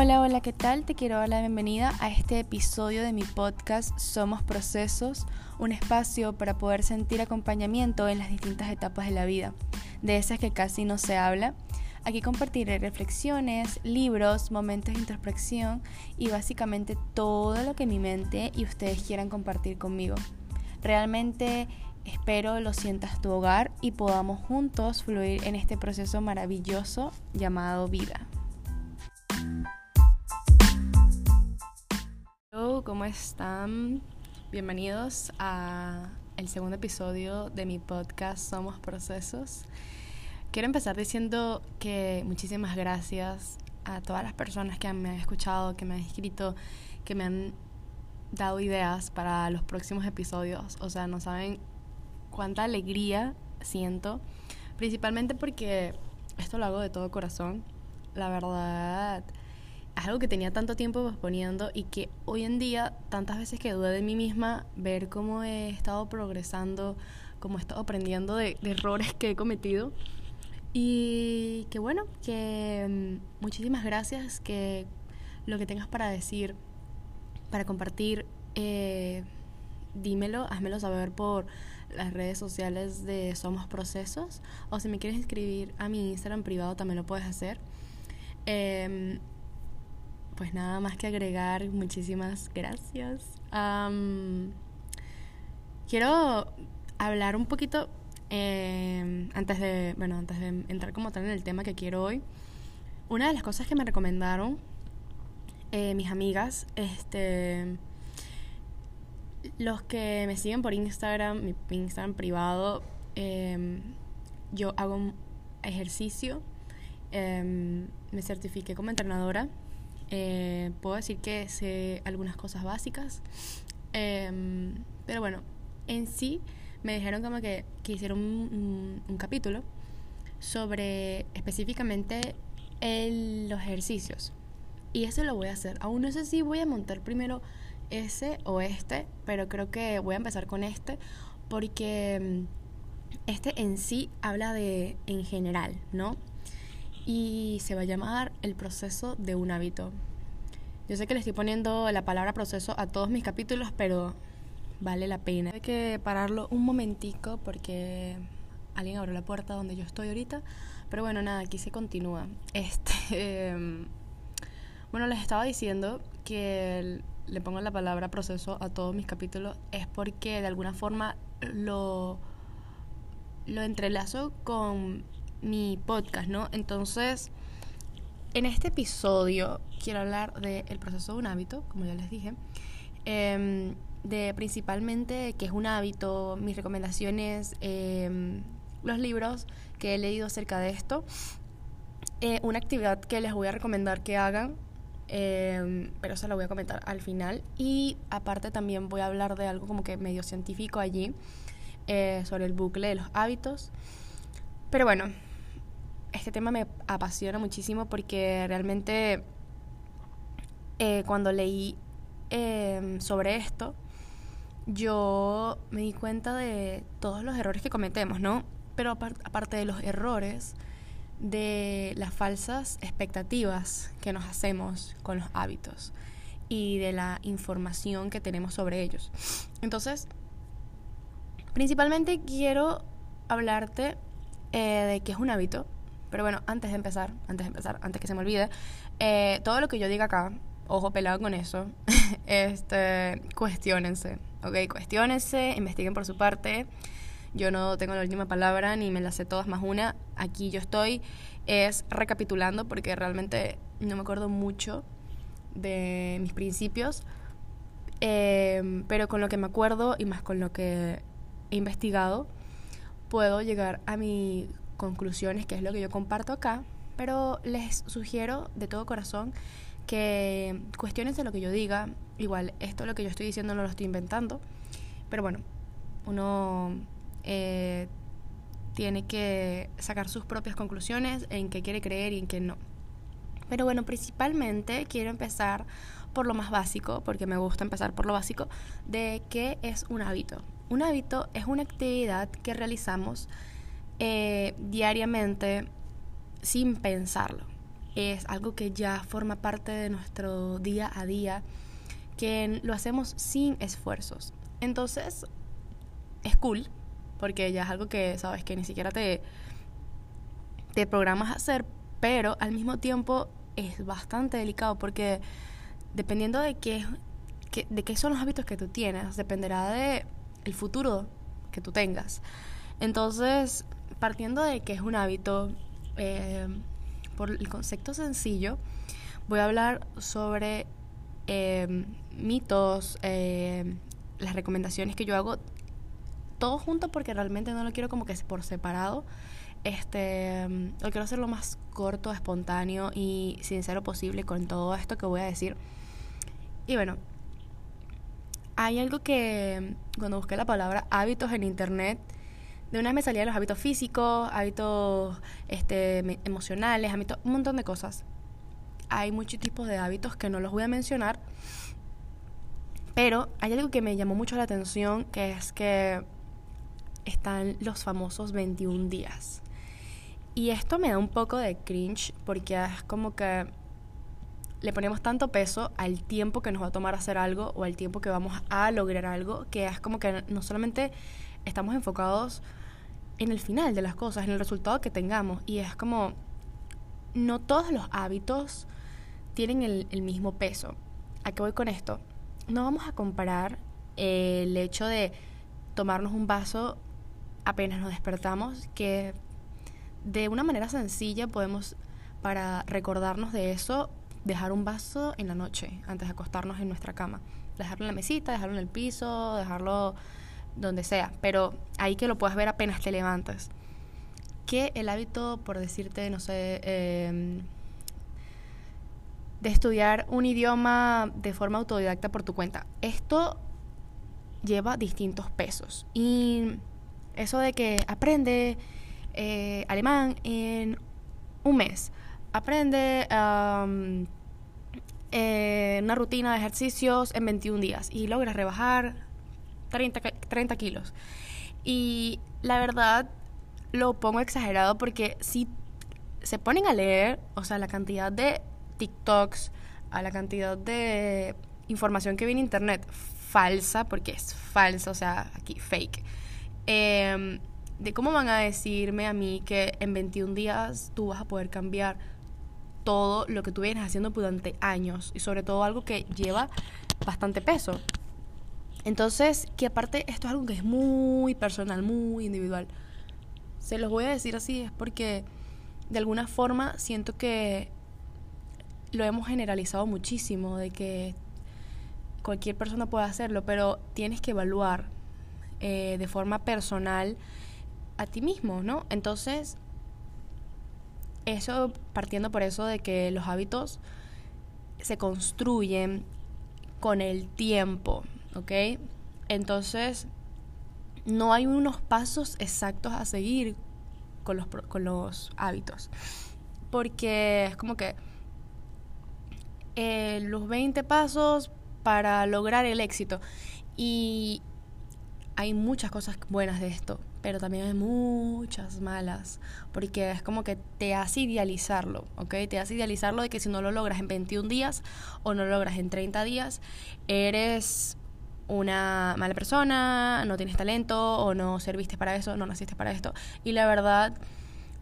Hola, hola, ¿qué tal? Te quiero dar la bienvenida a este episodio de mi podcast Somos Procesos, un espacio para poder sentir acompañamiento en las distintas etapas de la vida, de esas que casi no se habla. Aquí compartiré reflexiones, libros, momentos de introspección y básicamente todo lo que mi mente y ustedes quieran compartir conmigo. Realmente espero lo sientas tu hogar y podamos juntos fluir en este proceso maravilloso llamado vida. ¿Cómo están? Bienvenidos a el segundo episodio de mi podcast Somos Procesos. Quiero empezar diciendo que muchísimas gracias a todas las personas que me han escuchado, que me han escrito, que me han dado ideas para los próximos episodios. O sea, no saben cuánta alegría siento, principalmente porque esto lo hago de todo corazón. La verdad, algo que tenía tanto tiempo posponiendo y que hoy en día, tantas veces que dudé de mí misma, ver cómo he estado progresando, cómo he estado aprendiendo de, errores que he cometido. Y que bueno, que mm, muchísimas gracias, que lo que tengas para decir, para compartir, eh, dímelo, házmelo saber por las redes sociales de Somos Procesos o si me quieres escribir a mi Instagram privado también lo puedes hacer. Eh, pues nada más que agregar, muchísimas gracias. quiero hablar un poquito em, antes de, bueno, antes de entrar como tal en el tema que quiero hoy. Una de las cosas que me recomendaron eh, mis amigas, este, los que me siguen por Instagram, mi, Instagram privado, em, yo hago ejercicio, em, me certifiqué como entrenadora eh, puedo decir que sé algunas cosas básicas. Em, pero bueno, en sí me dijeron como que, que hicieron un, un, capítulo sobre específicamente los ejercicios. Y eso lo voy a hacer. Aún no sé si voy a montar primero ese o este, pero creo que voy a empezar con este porque em, este en sí habla de en general, ¿no? y se va a llamar el proceso de un hábito. Yo sé que le estoy poniendo la palabra proceso a todos mis capítulos, pero vale la pena. Hay que pararlo un momentico porque alguien abrió la puerta donde yo estoy ahorita. Pero bueno, nada, aquí se continúa. Este, em, bueno, les estaba diciendo que le pongo la palabra proceso a todos mis capítulos es porque de alguna forma lo, lo entrelazo con mi podcast, ¿no? Entonces, en este episodio quiero hablar del proceso de un hábito, como ya les dije, em, de principalmente qué es un hábito, mis recomendaciones, em, los libros que he leído acerca de esto, eh, una actividad que les voy a recomendar que hagan, em, pero eso lo voy a comentar al final, y aparte también voy a hablar de algo como que medio científico allí, eh, sobre el bucle de los hábitos. Pero bueno, este tema me apasiona muchísimo porque realmente eh, cuando leí em, sobre esto, yo me di cuenta de todos los errores que cometemos, ¿no? Pero aparte de los errores, de las falsas expectativas que nos hacemos con los hábitos y de la información que tenemos sobre ellos. Entonces, principalmente quiero hablarte eh, de qué es un hábito, pero bueno, antes de empezar, antes de empezar, antes que se me olvide, eh, todo lo que yo diga acá, ojo pelado con eso, este, cuestionense, ¿ok? Cuestionense, investiguen por su parte. Yo no tengo la última palabra ni me la sé todas más una. Aquí yo estoy es recapitulando porque realmente no me acuerdo mucho de mis principios, eh, pero con lo que me acuerdo y más con lo que he investigado, puedo llegar a mi conclusiones, que es lo que yo comparto acá, pero les sugiero de todo corazón que cuestiones de lo que yo diga, igual esto lo que yo estoy diciendo no lo estoy inventando, pero bueno, uno eh, tiene que sacar sus propias conclusiones en qué quiere creer y en qué no. Pero bueno, principalmente quiero empezar por lo más básico, porque me gusta empezar por lo básico, de qué es un hábito. Un hábito es una actividad que realizamos eh, diariamente sin pensarlo. es algo que ya forma parte de nuestro día a día, que lo hacemos sin esfuerzos. Entonces, es cool, porque ya es algo que sabes que ni siquiera te, te programas a hacer, pero al mismo tiempo es bastante delicado porque dependiendo de qué, de qué son los hábitos que tú tienes, dependerá de futuro que tú tengas. Entonces, partiendo de que es un hábito, eh, por el concepto sencillo, voy a hablar sobre eh, mitos, eh, las recomendaciones que yo hago, todo junto porque realmente no lo quiero como que por separado. Este, lo quiero hacer lo más corto, espontáneo y sincero posible con todo esto que voy a decir. Y bueno, hay algo que cuando busqué la palabra hábitos en internet, de una vez me salían los hábitos físicos, hábitos este, emocionales, hábitos, un montón de cosas. Hay muchos tipos de hábitos que no los voy a mencionar, pero hay algo que me llamó mucho la atención, que es que están los famosos 21 días. Y esto me da un poco de cringe porque es como que le ponemos tanto peso al tiempo que nos va a tomar hacer algo o al tiempo que vamos a lograr algo, que es como que no solamente estamos enfocados en el final de las cosas, en el resultado que tengamos. Y es como, no todos los hábitos tienen el, mismo peso. ¿A qué voy con esto? No vamos a comparar el hecho de tomarnos un vaso apenas nos despertamos, que de una manera sencilla podemos, para recordarnos de eso, dejar un vaso en la noche, antes de acostarnos en nuestra cama. Dejarlo en la mesita, dejarlo en el piso, dejarlo donde sea, pero ahí que lo puedas ver apenas te levantas. Que el hábito, por decirte, no sé, em, de estudiar un idioma de forma autodidacta por tu cuenta. Esto lleva distintos pesos. Y eso de que aprende eh, alemán en un mes, aprende eh, una rutina de ejercicios en 21 días y logras rebajar 30, 30 kilos. Y la verdad lo pongo exagerado porque si se ponen a leer, o sea, la cantidad de TikToks, a la cantidad de información que viene en internet falsa, porque es falsa, o sea, aquí fake, em, de cómo van a decirme a mí que en 21 días tú vas a poder cambiar todo lo que tú vienes haciendo durante años y sobre todo algo que lleva bastante peso. Entonces, que aparte esto es algo que es muy personal, muy individual. Se los voy a decir así, es porque de alguna forma siento que lo hemos generalizado muchísimo, de que cualquier persona puede hacerlo, pero tienes que evaluar eh, de forma personal a ti mismo, ¿no? Entonces, eso partiendo por eso de que los hábitos se construyen con el tiempo, ¿ok? Entonces, no hay unos pasos exactos a seguir con los, con los hábitos. Porque es como que eh, los 20 pasos para lograr el éxito. Y hay muchas cosas buenas de esto, pero también hay muchas malas, porque es como que te hace idealizarlo, ¿ok? Te hace idealizarlo de que si no lo logras en 21 días o no lo logras en 30 días, eres una mala persona, no tienes talento o no serviste para eso, no naciste para esto. Y la verdad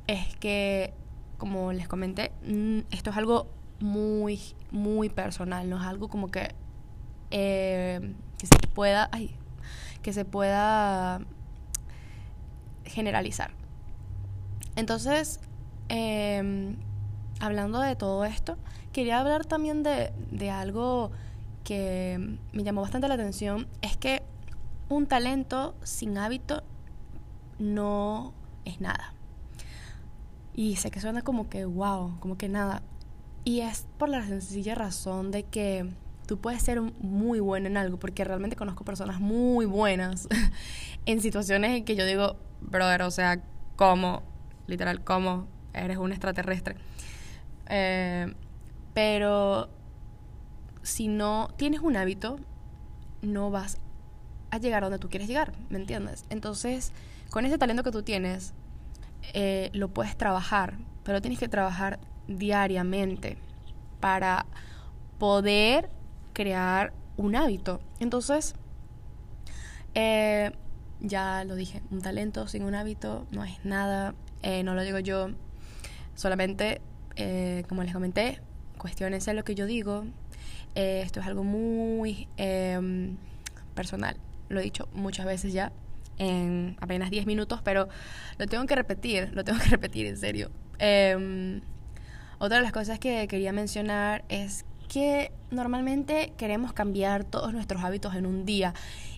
es que, como les comenté, mm, esto es algo muy, muy personal, no es algo como que, eh, que se pueda, ay, que se pueda generalizar. Entonces, em, hablando de todo esto, quería hablar también de, de algo que me llamó bastante la atención es que un talento sin hábito no es nada. Y sé que suena como que wow, como que nada. Y es por la sencilla razón de que tú puedes ser muy bueno en algo, porque realmente conozco personas muy buenas en situaciones en que yo digo, brother, o sea, ¿cómo? Literal, ¿cómo? Eres un extraterrestre. Eh, pero si no tienes un hábito, no vas a llegar donde tú quieres llegar, ¿me entiendes? Entonces, con ese talento que tú tienes, eh, lo puedes trabajar, pero tienes que trabajar diariamente para poder crear un hábito. Entonces, eh, ya lo dije, un talento sin un hábito no es nada, eh, no lo digo yo, solamente, como les comenté, cuestiones lo que yo digo, esto es algo muy em, personal, lo he dicho muchas veces ya, en apenas 10 minutos, pero lo tengo que repetir, lo tengo que repetir en serio. Em, otra de las cosas que quería mencionar es que normalmente queremos cambiar todos nuestros hábitos en un día.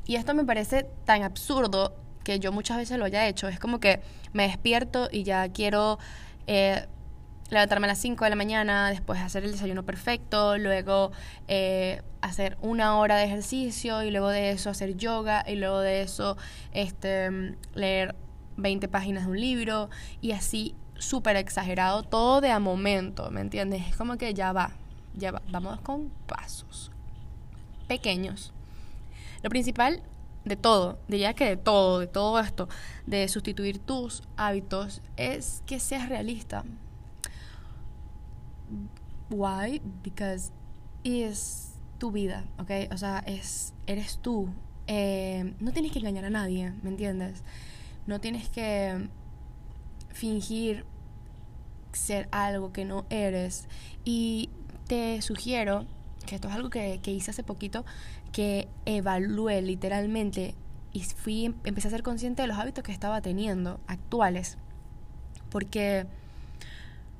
Y esto me parece tan absurdo que yo muchas veces lo haya hecho. Es como que me despierto y ya quiero eh, levantarme a las 5 de la mañana, después hacer el desayuno perfecto, luego eh, hacer una hora de ejercicio y luego de eso hacer yoga y luego de eso este, leer 20 páginas de un libro y así súper exagerado, todo de a momento, ¿me entiendes? Es como que ya va, ya va, vamos con pasos pequeños. Lo principal de todo, ya que de todo, de todo esto, de sustituir tus hábitos, es que seas realista. Why? Because es tu vida, ¿ok? O sea, es, eres tú. Eh, no tienes que engañar a nadie, ¿me entiendes? No tienes que fingir ser algo que no eres. Y te sugiero, que esto es algo que, hice hace poquito, que evalué literalmente y fui, empecé a ser consciente de los hábitos que estaba teniendo actuales. Porque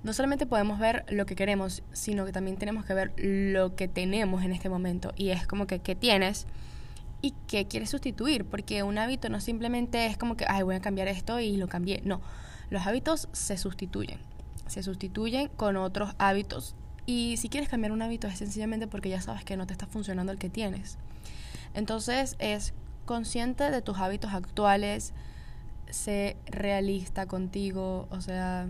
no solamente podemos ver lo que queremos, sino que también tenemos que ver lo que tenemos en este momento. Y es como que qué tienes y qué quieres sustituir. Porque un hábito no simplemente es como que, ay, voy a cambiar esto y lo cambié. No, los hábitos se sustituyen. Se sustituyen con otros hábitos. Y si quieres cambiar un hábito es sencillamente porque ya sabes que no te está funcionando el que tienes. Entonces es consciente de tus hábitos actuales, sé realista contigo, o sea,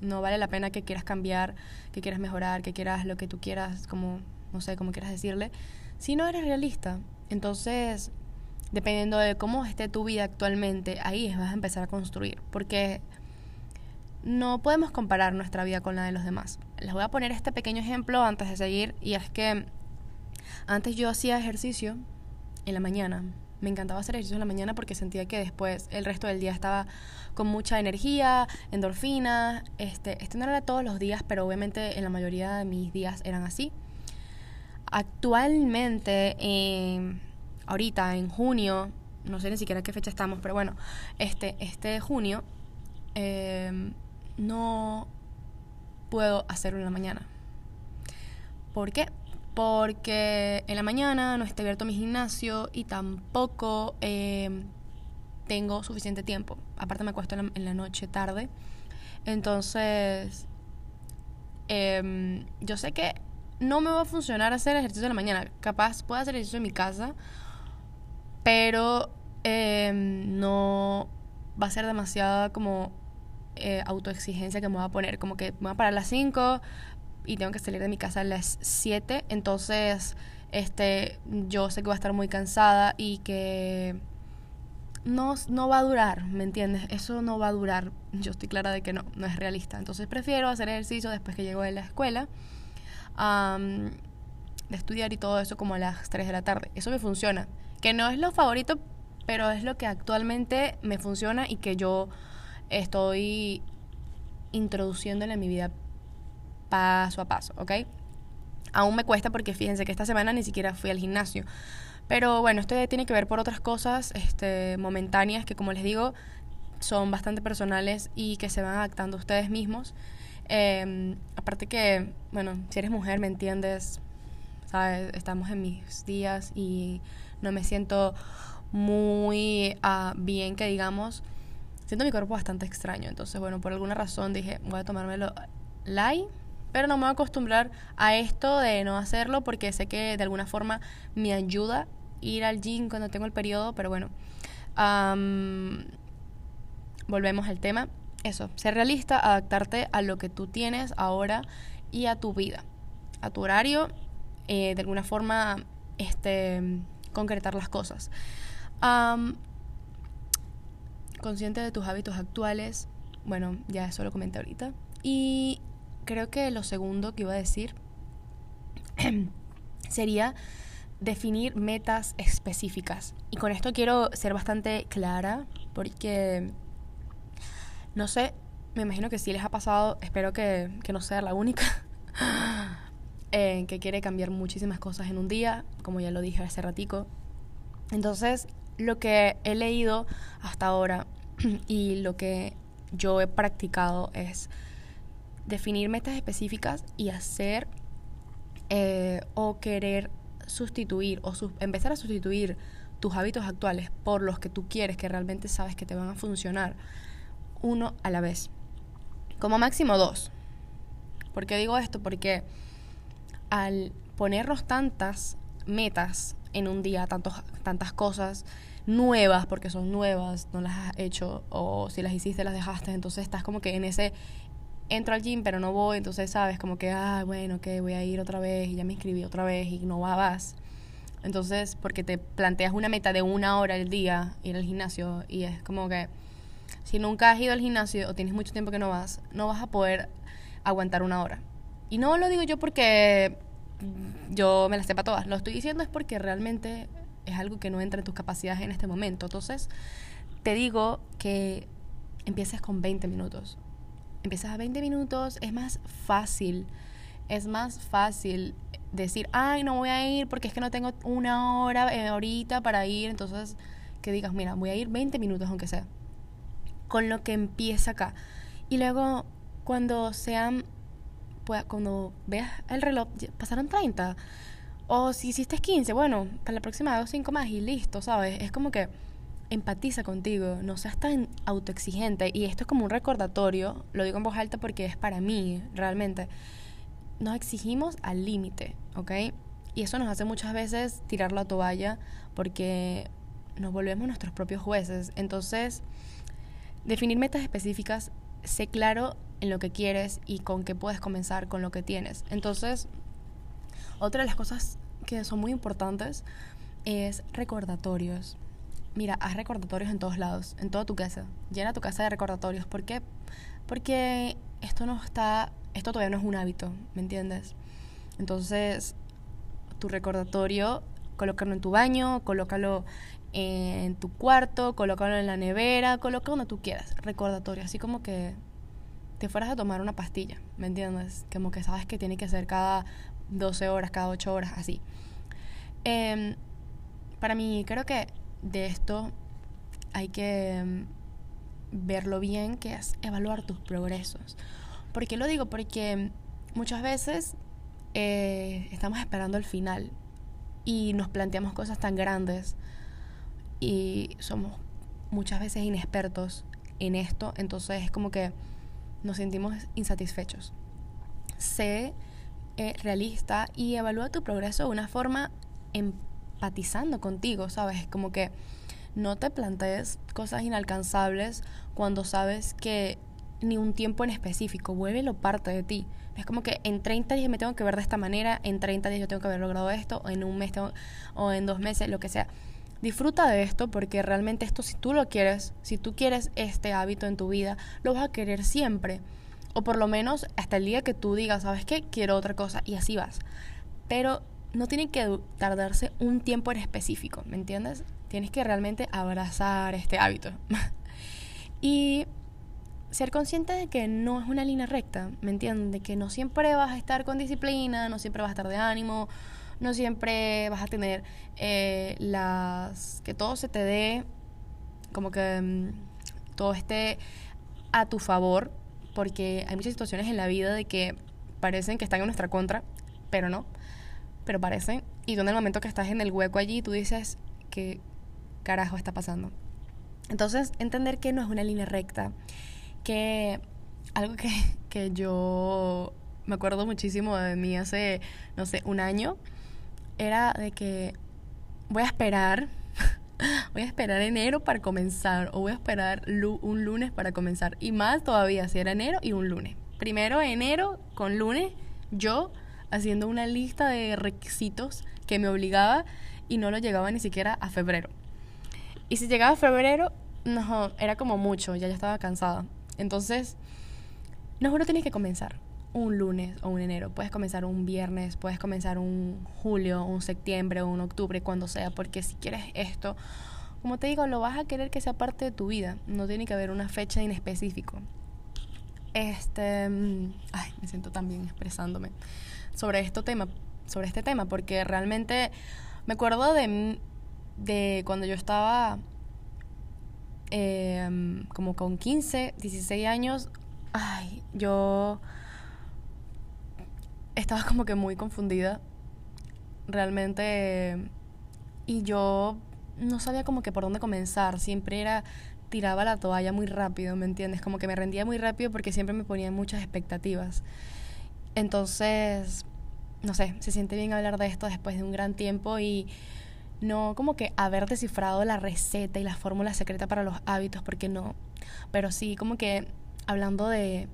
no vale la pena que quieras cambiar, que quieras mejorar, que quieras lo que tú quieras, como, no sé, como quieras decirle, si no eres realista. Entonces, dependiendo de cómo esté tu vida actualmente, ahí vas a empezar a construir, porque no podemos comparar nuestra vida con la de los demás. Les voy a poner este pequeño ejemplo antes de seguir, y es que antes yo hacía ejercicio en la mañana, me encantaba hacer ejercicio en la mañana porque sentía que después el resto del día estaba con mucha energía, endorfina. Este, este no era todos los días, pero obviamente en la mayoría de mis días eran así. Actualmente, ahorita en junio, no sé ni siquiera qué fecha estamos, pero bueno, este, este junio em, no puedo hacerlo en la mañana. ¿Por qué? Porque en la mañana no está abierto mi gimnasio y tampoco em, tengo suficiente tiempo. Aparte me acuesto en la, noche tarde. Entonces, em, yo sé que no me va a funcionar hacer ejercicio en la mañana. Capaz puedo hacer ejercicio en mi casa, pero em, no va a ser demasiada como eh, autoexigencia que me voy a poner. Como que me voy a parar a las 5, y tengo que salir de mi casa a las 7, entonces este yo sé que voy a estar muy cansada y que no, no va a durar, ¿me entiendes? Eso no va a durar. Yo estoy clara de que no, no es realista. Entonces prefiero hacer ejercicio después que llego de la escuela, de estudiar y todo eso como a las 3 de la tarde. Eso me funciona. Que no es lo favorito, pero es lo que actualmente me funciona y que yo estoy introduciéndole en mi vida paso a paso, ¿ok? Aún me cuesta porque fíjense que esta semana ni siquiera fui al gimnasio. Pero bueno, esto tiene que ver por otras cosas este, momentáneas que como les digo son bastante personales y que se van adaptando ustedes mismos. Em, aparte que, bueno, si eres mujer me entiendes, ¿sabes? Estamos en mis días y no me siento muy ah, bien que digamos. Siento mi cuerpo bastante extraño. Entonces, bueno, por alguna razón dije, voy a tomármelo light pero no me voy a acostumbrar a esto de no hacerlo porque sé que de alguna forma me ayuda ir al gym cuando tengo el periodo, pero bueno. volvemos al tema. Eso, ser realista, adaptarte a lo que tú tienes ahora y a tu vida, a tu horario, eh, de alguna forma este, concretar las cosas. consciente de tus hábitos actuales, bueno, ya eso lo comenté ahorita. Y creo que lo segundo que iba a decir sería definir metas específicas. Y con esto quiero ser bastante clara porque, no sé, me imagino que sí les ha pasado, espero que, no sea la única, eh, que quiere cambiar muchísimas cosas en un día, como ya lo dije hace ratico. Entonces, lo que he leído hasta ahora y lo que yo he practicado es definir metas específicas y hacer eh, o querer sustituir o empezar a sustituir tus hábitos actuales por los que tú quieres, que realmente sabes que te van a funcionar, uno a la vez. Como máximo dos. ¿Por qué digo esto? Porque al ponernos tantas metas en un día, tantos, tantas cosas nuevas, porque son nuevas, no las has hecho, o si las hiciste, las dejaste, entonces estás como que en ese, entro al gym, pero no voy, entonces sabes, como que, ah, bueno, que voy a ir otra vez y ya me inscribí otra vez y no vas. Entonces, porque te planteas una meta de una hora al día ir al gimnasio y es como que si nunca has ido al gimnasio o tienes mucho tiempo que no vas, no vas a poder aguantar una hora. Y no lo digo yo porque yo me las sepa todas, lo estoy diciendo es porque realmente es algo que no entra en tus capacidades en este momento. Entonces, te digo que empieces con 20 minutos empiezas a 20 minutos, es más fácil, es más fácil decir, ay, no voy a ir porque es que no tengo una hora eh, ahorita para ir, entonces que digas, mira, voy a ir 20 minutos aunque sea, con lo que empieza acá. Y luego, cuando sean, pues, cuando veas el reloj, pasaron 30, o si hiciste 15, bueno, para la próxima hago 5 más y listo, ¿sabes? Es como que empatiza contigo, no seas tan autoexigente. Y esto es como un recordatorio, lo digo en voz alta porque es para mí, realmente. Nos exigimos al límite, ¿ok? Y eso nos hace muchas veces tirar la toalla porque nos volvemos nuestros propios jueces. Entonces, definir metas específicas, sé claro en lo que quieres y con qué puedes comenzar con lo que tienes. Entonces, otra de las cosas que son muy importantes es recordatorios. Mira, haz recordatorios en todos lados, en toda tu casa. Llena tu casa de recordatorios. ¿Por qué? Porque esto no está, esto todavía no es un hábito, ¿me entiendes? Entonces, tu recordatorio, colócalo en tu baño, colócalo en tu cuarto, colócalo en la nevera, colócalo donde tú quieras. Recordatorio, así como que te fueras a tomar una pastilla, ¿me entiendes? Como que sabes que tiene que ser cada 12 horas, cada 8 horas, así. Em, para mí, creo que de esto hay que mm, verlo bien, que es evaluar tus progresos. ¿Por qué lo digo? Porque muchas veces eh, estamos esperando el final y nos planteamos cosas tan grandes y somos muchas veces inexpertos en esto, entonces es como que nos sentimos insatisfechos. Sé eh, realista y evalúa tu progreso de una forma empatizando contigo, ¿sabes? Como que no te plantees cosas inalcanzables cuando sabes que ni un tiempo en específico, vuélvelo parte de ti. Es como que en 30 días me tengo que ver de esta manera, en 30 días yo tengo que haber logrado esto, en un mes o en dos meses, lo que sea. Disfruta de esto porque realmente esto si tú lo quieres, si tú quieres este hábito en tu vida, lo vas a querer siempre. O por lo menos hasta el día que tú digas, ¿sabes qué? Quiero otra cosa y así vas. Pero no tiene que tardarse un tiempo en específico, ¿me entiendes? Tienes que realmente abrazar este hábito. y ser consciente de que no es una línea recta, ¿me entiendes? De que no siempre vas a estar con disciplina, no siempre vas a estar de ánimo, no siempre vas a tener eh, las... que todo se te dé, como que mm, todo esté a tu favor, porque hay muchas situaciones en la vida de que parecen que están en nuestra contra, pero no pero parece. Y tú en el momento que estás en el hueco allí, tú dices, ¿qué carajo está pasando? Entonces, entender que no es una línea recta, que algo que, que yo me acuerdo muchísimo de mí hace, no sé, un año, era de que voy a esperar, voy a esperar enero para comenzar, o voy a esperar un lunes para comenzar, y más todavía si era enero y un lunes. Primero enero con lunes, yo haciendo una lista de requisitos que me obligaba y no lo llegaba ni siquiera a febrero. Y si llegaba a febrero, no, era como mucho, ya ya estaba cansada. Entonces, no, uno tienes que comenzar. un lunes o un enero, puedes comenzar un viernes, puedes comenzar un julio, un septiembre o un octubre, cuando sea, porque si quieres esto, como te digo, lo vas a querer que sea parte de tu vida, no tiene que haber una fecha en específico. Este, mm, ay, me siento tan bien expresándome sobre este tema, sobre este tema, porque realmente me acuerdo de, de cuando yo estaba em, como con 15, 16 años, ay, yo estaba como que muy confundida, realmente, y yo no sabía como que por dónde comenzar, siempre era tiraba la toalla muy rápido, ¿me entiendes? Como que me rendía muy rápido porque siempre me ponía muchas expectativas. Entonces, no sé, se siente bien hablar de esto después de un gran tiempo y no como que haber descifrado la receta y la fórmula secreta para los hábitos, porque no, pero sí como que hablando de,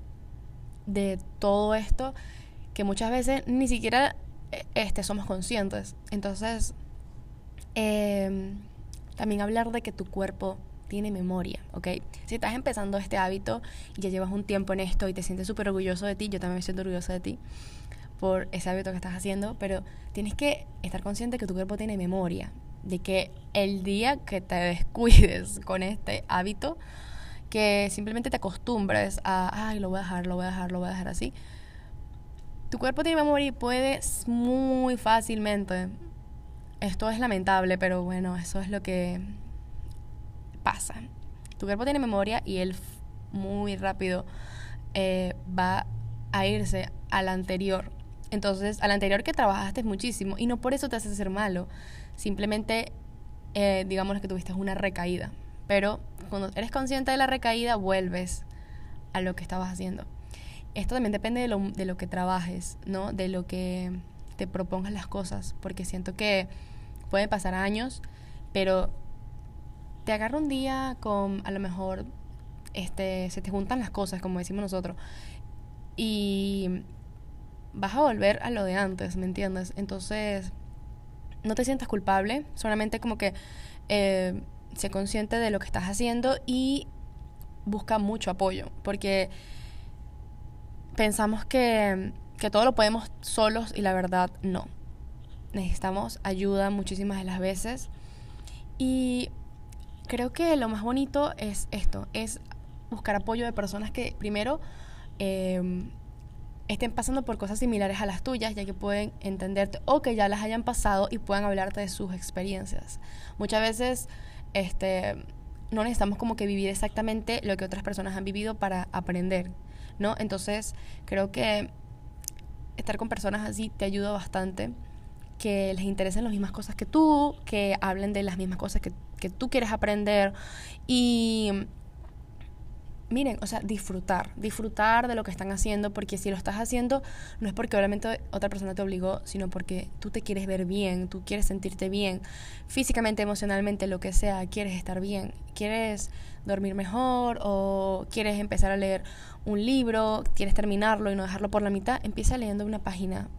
de todo esto, que muchas veces ni siquiera eh, este, somos conscientes. Entonces, em, también hablar de que tu cuerpo tiene memoria, ¿ok? Si estás empezando este hábito y ya llevas un tiempo en esto y te sientes súper orgulloso de ti, yo también me siento orgulloso de ti por ese hábito que estás haciendo, pero tienes que estar consciente que tu cuerpo tiene memoria, de que el día que te descuides con este hábito, que simplemente te acostumbres a, ay, lo voy a dejar, lo voy a dejar, lo voy a dejar así, tu cuerpo tiene memoria y puedes muy fácilmente, esto es lamentable, pero bueno, eso es lo que pasa. Tu cuerpo tiene memoria y él muy rápido eh, va a irse al anterior. Entonces, al anterior que trabajaste muchísimo y no por eso te hace ser malo. Simplemente, eh, digamos que tuviste una recaída. Pero cuando eres consciente de la recaída, vuelves a lo que estabas haciendo. Esto también depende de lo, de lo que trabajes, ¿no? De lo que te propongas las cosas. Porque siento que pueden pasar años, pero te agarra un día con a lo mejor este se te juntan las cosas como decimos nosotros y vas a volver a lo de antes, ¿me entiendes? Entonces, no te sientas culpable, solamente como que eh, sé consciente de lo que estás haciendo y busca mucho apoyo, porque pensamos que, que todo lo podemos solos y la verdad no. Necesitamos ayuda muchísimas de las veces y creo que lo más bonito es esto, es buscar apoyo de personas que primero em, estén pasando por cosas similares a las tuyas, ya que pueden entenderte o que ya las hayan pasado y puedan hablarte de sus experiencias. Muchas veces este, no necesitamos como que vivir exactamente lo que otras personas han vivido para aprender, ¿no? Entonces creo que estar con personas así te ayuda bastante que les interesen las mismas cosas que tú, que hablen de las mismas cosas que, que tú quieres aprender y miren, o sea, disfrutar, disfrutar de lo que están haciendo, porque si lo estás haciendo no es porque obviamente otra persona te obligó, sino porque tú te quieres ver bien, tú quieres sentirte bien, físicamente, emocionalmente, lo que sea, quieres estar bien, quieres dormir mejor o quieres empezar a leer un libro, quieres terminarlo y no dejarlo por la mitad, empieza leyendo una página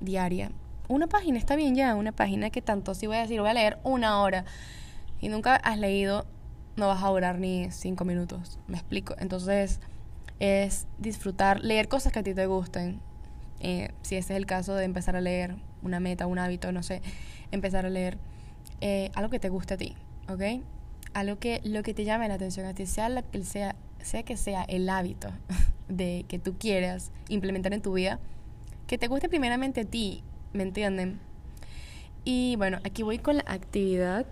diaria. Una página está bien ya, una página que tanto si voy a decir, voy a leer una hora y nunca has leído no vas a durar ni cinco minutos, me explico. Entonces es disfrutar, leer cosas que a ti te gusten. Eh, si ese es el caso de empezar a leer una meta, un hábito, no sé, empezar a leer eh, algo que te guste a ti, ¿ok? Algo que lo que te llame la atención a ti, sea, la que sea, sea que sea el hábito de que tú quieras implementar en tu vida, que te guste primeramente a ti, ¿me entienden? Y bueno, aquí voy con la actividad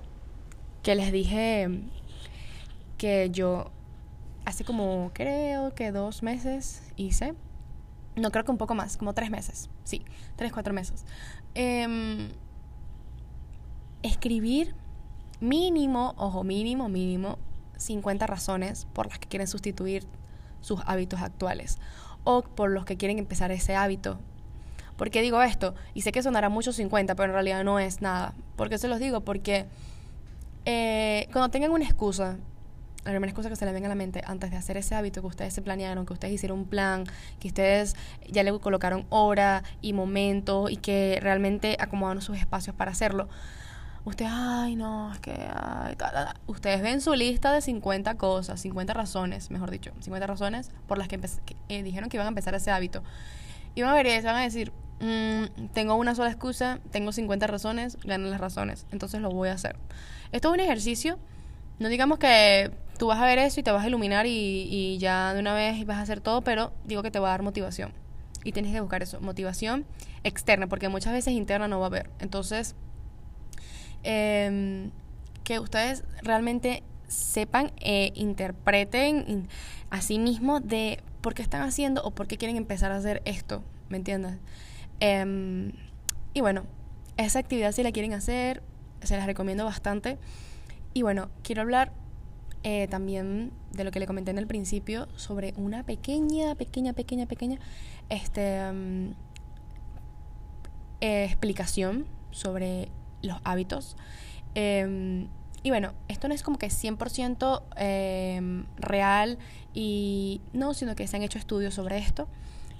que les dije que yo hace como creo que dos meses hice. No creo que un poco más, como tres meses. Sí, tres, cuatro meses. Em, escribir mínimo, ojo, mínimo, mínimo, 50 razones por las que quieren sustituir sus hábitos actuales o por los que quieren empezar ese hábito. ¿Por qué digo esto? Y sé que sonará mucho 50, pero en realidad no es nada. ¿Por qué se los digo? Porque eh, cuando tengan una excusa la primera cosa que se le venga a la mente antes de hacer ese hábito que ustedes se planearon, que ustedes hicieron un plan, que ustedes ya le colocaron hora y momento y que realmente acomodaron sus espacios para hacerlo. ustedes, ay, no, es que, ay, ustedes ven su lista de 50 cosas, 50 razones, mejor dicho, 50 razones por las que, eh, dijeron que iban a empezar ese hábito. Y van a ver y van a decir, mm, tengo una sola excusa, tengo 50 razones, ganan las razones, entonces lo voy a hacer. Esto es un ejercicio, no digamos que tú vas a ver eso y te vas a iluminar y, y ya de una vez vas a hacer todo, pero digo que te va a dar motivación. Y tienes que buscar eso, motivación externa, porque muchas veces interna no va a haber. Entonces, Em, que ustedes realmente sepan e interpreten a sí mismos de por qué están haciendo o por qué quieren empezar a hacer esto, ¿me entiendes? Em, y bueno, esa actividad si la quieren hacer, se las recomiendo bastante. Y bueno, quiero hablar eh, también de lo que le comenté en el principio sobre una pequeña, pequeña, pequeña, pequeña este, em, explicación sobre los hábitos. Em, y bueno, esto no es como que 100% em, real y no, sino que se han hecho estudios sobre esto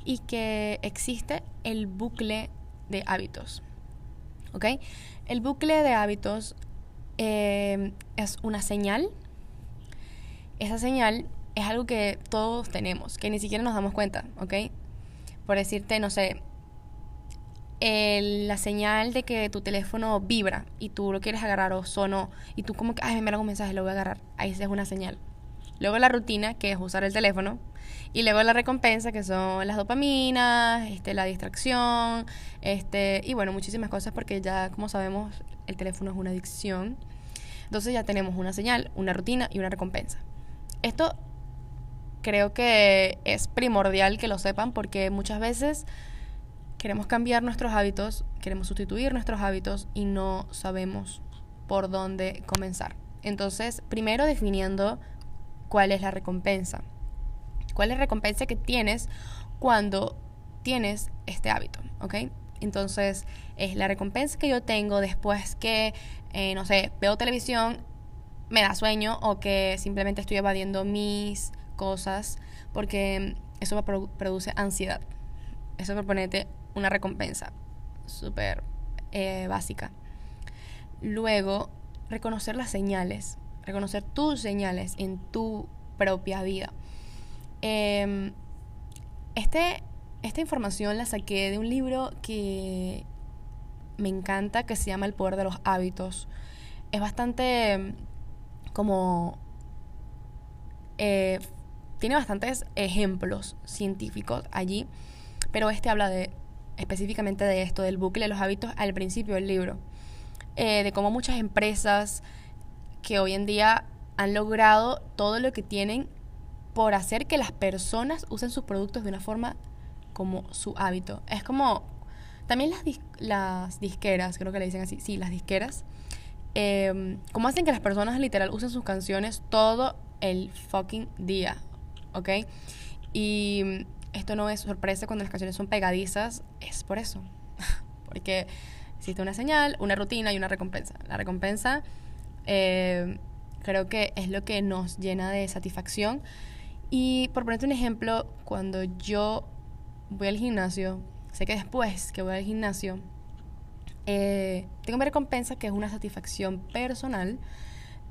y que existe el bucle de hábitos. ¿Ok? El bucle de hábitos em, es una señal. Esa señal es algo que todos tenemos, que ni siquiera nos damos cuenta, ¿ok? Por decirte, no sé, la señal de que tu teléfono vibra y tú lo quieres agarrar o sonó y tú como que, ay, me enviaron un mensaje, lo voy a agarrar. Ahí es una señal. Luego la rutina, que es usar el teléfono. Y luego la recompensa, que son las dopaminas, este, la distracción, este, y bueno, muchísimas cosas porque ya, como sabemos, el teléfono es una adicción. Entonces ya tenemos una señal, una rutina y una recompensa. Esto creo que es primordial que lo sepan porque muchas veces queremos cambiar nuestros hábitos, queremos sustituir nuestros hábitos y no sabemos por dónde comenzar. Entonces, primero definiendo cuál es la recompensa. ¿Cuál es la recompensa que tienes cuando tienes este hábito? Entonces, es la recompensa que yo tengo después que, eh, no sé, veo televisión, me da sueño o que simplemente estoy evadiendo mis cosas porque eso me produce ansiedad. Eso me ponete una recompensa súper eh, básica. Luego, reconocer las señales, reconocer tus señales en tu propia vida. Em, este, esta información la saqué de un libro que me encanta, que se llama El poder de los hábitos. Es bastante como... Eh, tiene bastantes ejemplos científicos allí, pero este habla de específicamente de esto, del bucle de los hábitos al principio del libro, eh, de cómo muchas empresas que hoy en día han logrado todo lo que tienen por hacer que las personas usen sus productos de una forma como su hábito. Es como, también las, las disqueras, creo que le dicen así, sí, las disqueras, eh, cómo hacen que las personas literal usen sus canciones todo el fucking día, ¿ok? Y esto no es sorpresa cuando las canciones son pegadizas, es por eso. Porque existe una señal, una rutina y una recompensa. La recompensa eh, creo que es lo que nos llena de satisfacción. Y por ponerte un ejemplo, cuando yo voy al gimnasio, sé que después que voy al gimnasio, eh, tengo mi recompensa que es una satisfacción personal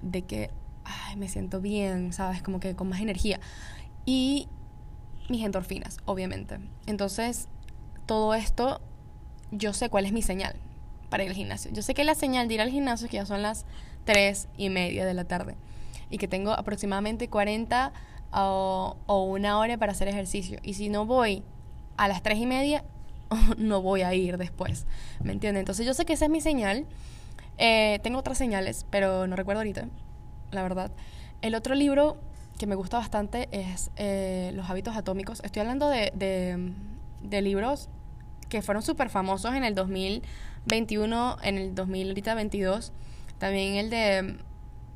de que ay, me siento bien, ¿sabes? Como que con más energía. Y mis endorfinas, obviamente. Entonces, todo esto, yo sé cuál es mi señal para ir al gimnasio. Yo sé que la señal de ir al gimnasio es que ya son las 3 y media de la tarde y que tengo aproximadamente 40 o, una hora para hacer ejercicio. Y si no voy a las 3 y media, no voy a ir después. ¿Me entienden? Entonces yo sé que esa es mi señal. Eh, tengo otras señales, pero no recuerdo ahorita, la verdad. El otro libro que me gusta bastante es eh, Los hábitos atómicos. Estoy hablando de, de, libros que fueron súper famosos en el 2021, en el 2022. También el de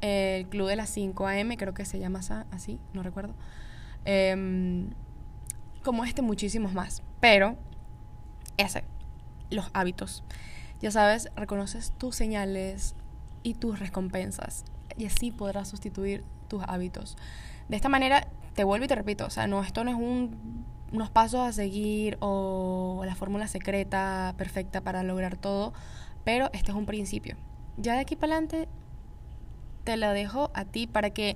El Club de las 5 AM, creo que se llama así, no recuerdo. Em, como este, muchísimos más. Pero, ese, los hábitos. Ya sabes, reconoces tus señales y tus recompensas. Y así podrás sustituir tus hábitos. De esta manera, te vuelvo y te repito, o sea, no, esto no es un, unos pasos a seguir o la fórmula secreta perfecta para lograr todo, pero este es un principio. ya de aquí para adelante te lo dejo a ti para que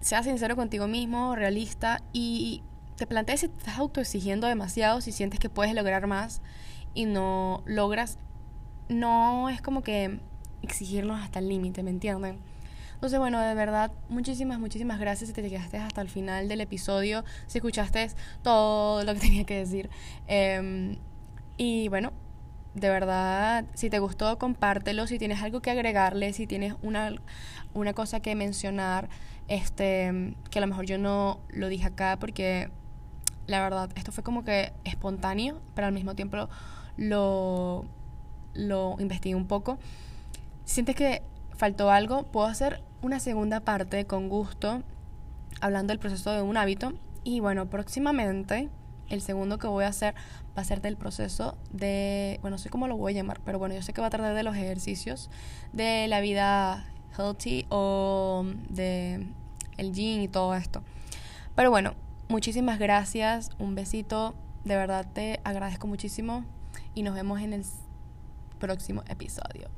seas sincero contigo mismo, realista y te plantees si te estás autoexigiendo demasiado, si sientes que puedes lograr más y no logras, no es como que exigirnos hasta el límite, ¿me entienden? Entonces, bueno, de verdad, muchísimas, muchísimas gracias si te llegaste hasta el final del episodio, si escuchaste todo lo que tenía que decir. Em, y bueno, de verdad, si te gustó, compártelo. Si tienes algo que agregarle, si tienes una, una cosa que mencionar, este, que a lo mejor yo no lo dije acá porque la verdad, esto fue como que espontáneo, pero al mismo tiempo lo, lo investigué un poco. Si sientes que faltó algo, puedo hacer una segunda parte con gusto, hablando del proceso de un hábito. Y bueno, próximamente el segundo que voy a hacer va a ser del proceso de, bueno, no sé cómo lo voy a llamar, pero bueno, yo sé que va a tratar de los ejercicios de la vida healthy o de el gym y todo esto. Pero bueno, muchísimas gracias, un besito, de verdad te agradezco muchísimo y nos vemos en el próximo episodio.